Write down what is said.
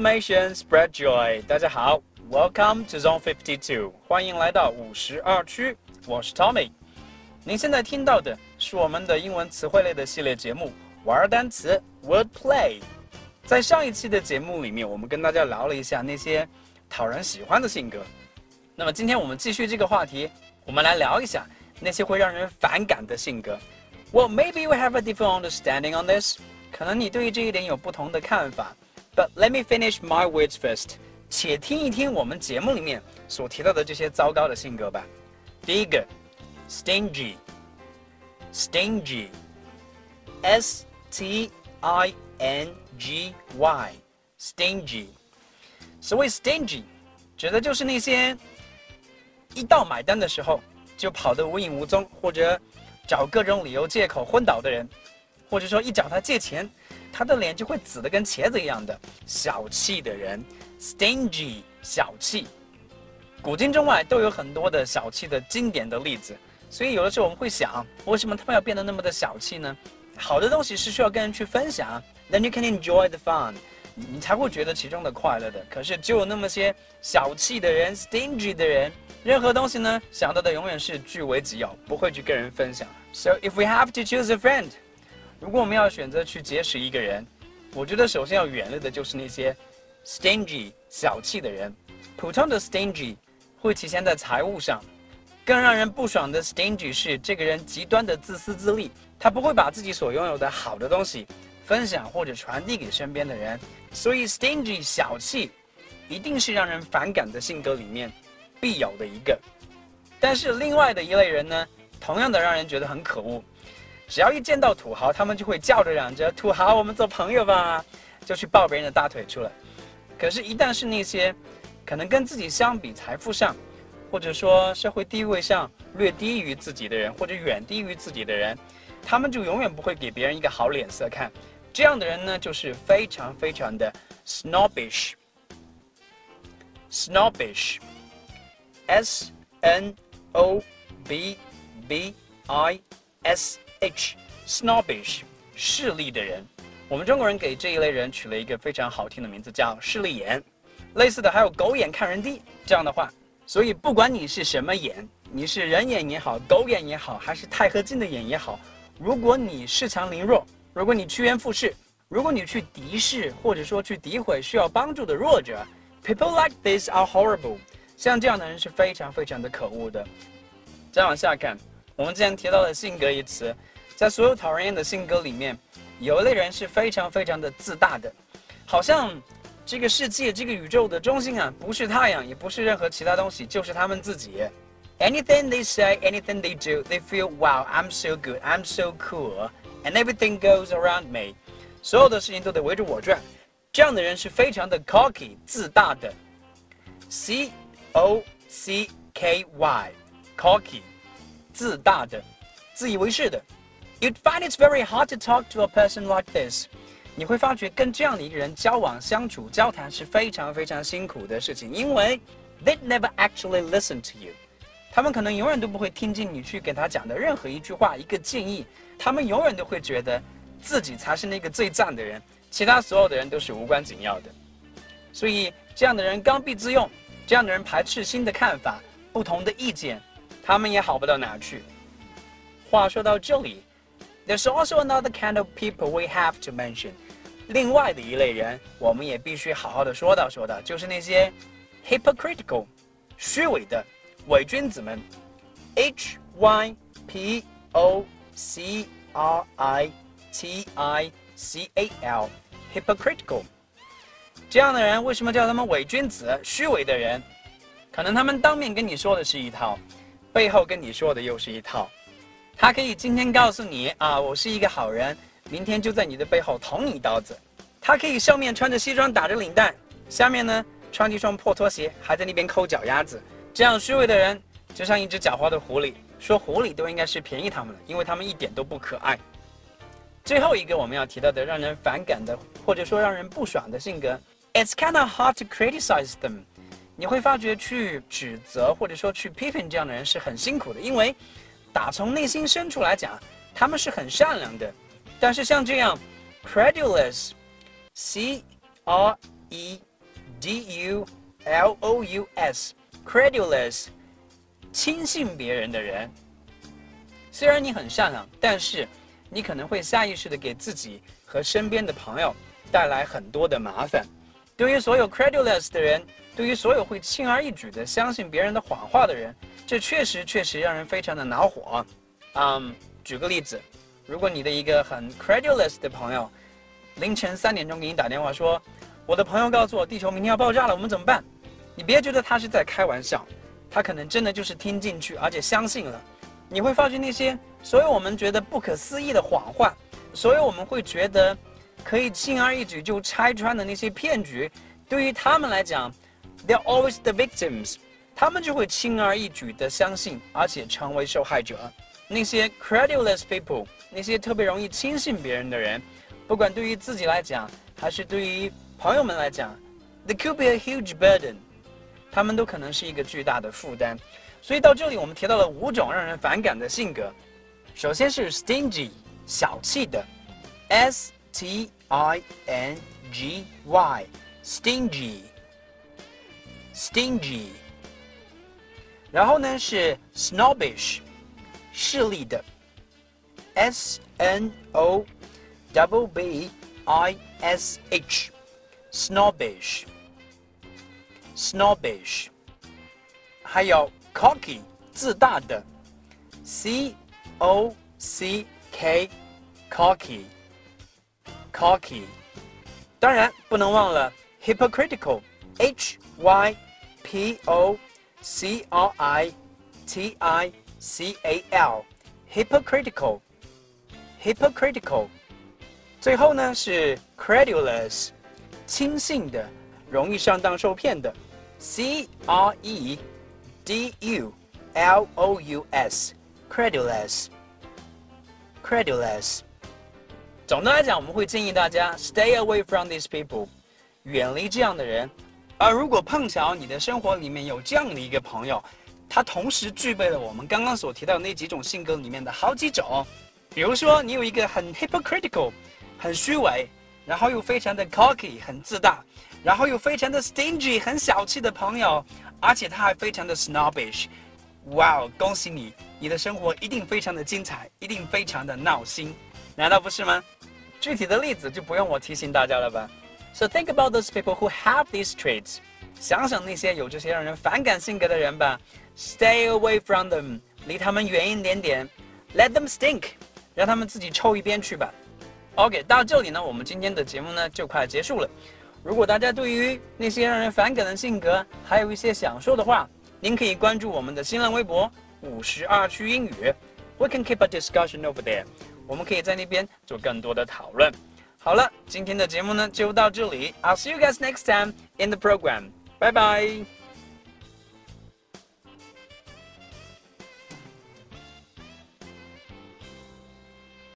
information, spread joy。大家好，Welcome to Zone Fifty Two，欢迎来到五十二区。我是 Tommy。您现在听到的是我们的英文词汇类的系列节目《玩单词 Word Play》。在上一期的节目里面，我们跟大家聊了一下那些讨人喜欢的性格。那么今天我们继续这个话题，我们来聊一下那些会让人反感的性格。Well, maybe we have a different understanding on this. 可能你对于这一点有不同的看法。Let me finish my words first. 且听一听我们节目里面所提到的这些糟糕的性格吧。第一个，stingy。stingy，s t i n g y，stingy。所谓 stingy，指的就是那些一到买单的时候就跑得无影无踪，或者找各种理由借口昏倒的人。或者说一找他借钱，他的脸就会紫的跟茄子一样的小气的人，stingy 小气。古今中外都有很多的小气的经典的例子，所以有的时候我们会想，为什么他们要变得那么的小气呢？好的东西是需要跟人去分享，then you can enjoy the fun，你才会觉得其中的快乐的。可是就有那么些小气的人，stingy 的人，任何东西呢想到的永远是据为己有，不会去跟人分享。So if we have to choose a friend。如果我们要选择去结识一个人，我觉得首先要远离的就是那些 stingy 小气的人。普通的 stingy 会体现在财务上，更让人不爽的 stingy 是这个人极端的自私自利，他不会把自己所拥有的好的东西分享或者传递给身边的人。所以 stingy 小气一定是让人反感的性格里面必有的一个。但是另外的一类人呢，同样的让人觉得很可恶。只要一见到土豪，他们就会叫着嚷着：“土豪，我们做朋友吧！”就去抱别人的大腿出来。可是，一旦是那些可能跟自己相比财富上，或者说社会地位上略低于自己的人，或者远低于自己的人，他们就永远不会给别人一个好脸色看。这样的人呢，就是非常非常的 snobbish。snobbish，s n o b b i s。H snobbish 势利的人，我们中国人给这一类人取了一个非常好听的名字，叫势利眼。类似的还有狗眼看人低这样的话。所以不管你是什么眼，你是人眼也好，狗眼也好，还是钛合金的眼也好，如果你恃强凌弱，如果你趋炎附势，如果你去敌视或者说去诋毁需要帮助的弱者，people like this are horrible。像这样的人是非常非常的可恶的。再往下看，我们之前提到的性格一词。在所有讨人厌的性格里面，有一类人是非常非常的自大的，好像这个世界、这个宇宙的中心啊，不是太阳，也不是任何其他东西，就是他们自己。Anything they say, anything they do, they feel wow, I'm so good, I'm so cool, and everything goes around me。所有的事情都得围着我转。这样的人是非常的 cocky，自大的。C O C K Y，cocky，自大的，自以为是的。You'd find it's very hard to talk to a person like this。你会发觉跟这样的一个人交往、相处、交谈是非常非常辛苦的事情，因为 they'd never actually listen to you。他们可能永远都不会听进你去给他讲的任何一句话、一个建议。他们永远都会觉得自己才是那个最赞的人，其他所有的人都是无关紧要的。所以这样的人刚愎自用，这样的人排斥新的看法、不同的意见，他们也好不到哪去。话说到这里。There's also another kind of people we have to mention。另外的一类人，我们也必须好好的说道说道，就是那些 hypocritical，虚伪的伪君子们。H Y P O C R I T I C A L，hypocritical。这样的人为什么叫他们伪君子？虚伪的人，可能他们当面跟你说的是一套， 背后跟你说的又是一套。他可以今天告诉你啊，我是一个好人，明天就在你的背后捅你一刀子。他可以上面穿着西装打着领带，下面呢穿一双破拖鞋，还在那边抠脚丫子。这样虚伪的人就像一只狡猾的狐狸，说狐狸都应该是便宜他们了，因为他们一点都不可爱。最后一个我们要提到的让人反感的，或者说让人不爽的性格，It's kind of hard to criticize them。你会发觉去指责或者说去批评这样的人是很辛苦的，因为。打从内心深处来讲，他们是很善良的。但是像这样，credulous，c r E D U L O U S，credulous，轻信别人的人。虽然你很善良，但是你可能会下意识的给自己和身边的朋友带来很多的麻烦。对于所有 credulous 的人，对于所有会轻而易举的相信别人的谎话的人，这确实确实让人非常的恼火。嗯，举个例子，如果你的一个很 credulous 的朋友，凌晨三点钟给你打电话说，我的朋友告诉我地球明天要爆炸了，我们怎么办？你别觉得他是在开玩笑，他可能真的就是听进去，而且相信了。你会发现那些所有我们觉得不可思议的谎话，所有我们会觉得可以轻而易举就拆穿的那些骗局，对于他们来讲，they're always the victims，他们就会轻而易举的相信，而且成为受害者。那些 credulous people，那些特别容易轻信别人的人，不管对于自己来讲，还是对于朋友们来讲，they could be a huge burden，他们都可能是一个巨大的负担。所以到这里，我们提到了五种让人反感的性格。首先是 stingy，小气的，s t i n g y，stingy，stingy。然后呢是 snobbish，势利的，s n o double b i s h，snobbish，snobbish。还有 cocky 自大的，c o c k cocky cocky，当然不能忘了 hypocritical h y p o c r i t i c a l hypocritical hypocritical，最后呢是 credulous 轻信的，容易上当受骗的，c r e d u l o u s credulous credulous。 总的来讲，我们会建议大家 stay away from these people，远离这样的人。而如果碰巧你的生活里面有这样的一个朋友，他同时具备了我们刚刚所提到那几种性格里面的好几种，比如说你有一个很 hypocritical，很虚伪，然后又非常的 cocky，很自大，然后又非常的 stingy，很小气的朋友。而且他还非常的 snobbish，哇哦，恭喜你，你的生活一定非常的精彩，一定非常的闹心，难道不是吗？具体的例子就不用我提醒大家了吧。So think about those people who have these traits，想想那些有这些让人反感性格的人吧。Stay away from them，离他们远一点点。Let them stink，让他们自己臭一边去吧。OK，到这里呢，我们今天的节目呢就快结束了。如果大家对于那些让人反感的性格还有一些想说的话，您可以关注我们的新浪微博“五十二区英语 ”，We can keep a discussion over there。我们可以在那边做更多的讨论。好了，今天的节目呢就到这里，I'll see you guys next time in the program。拜拜。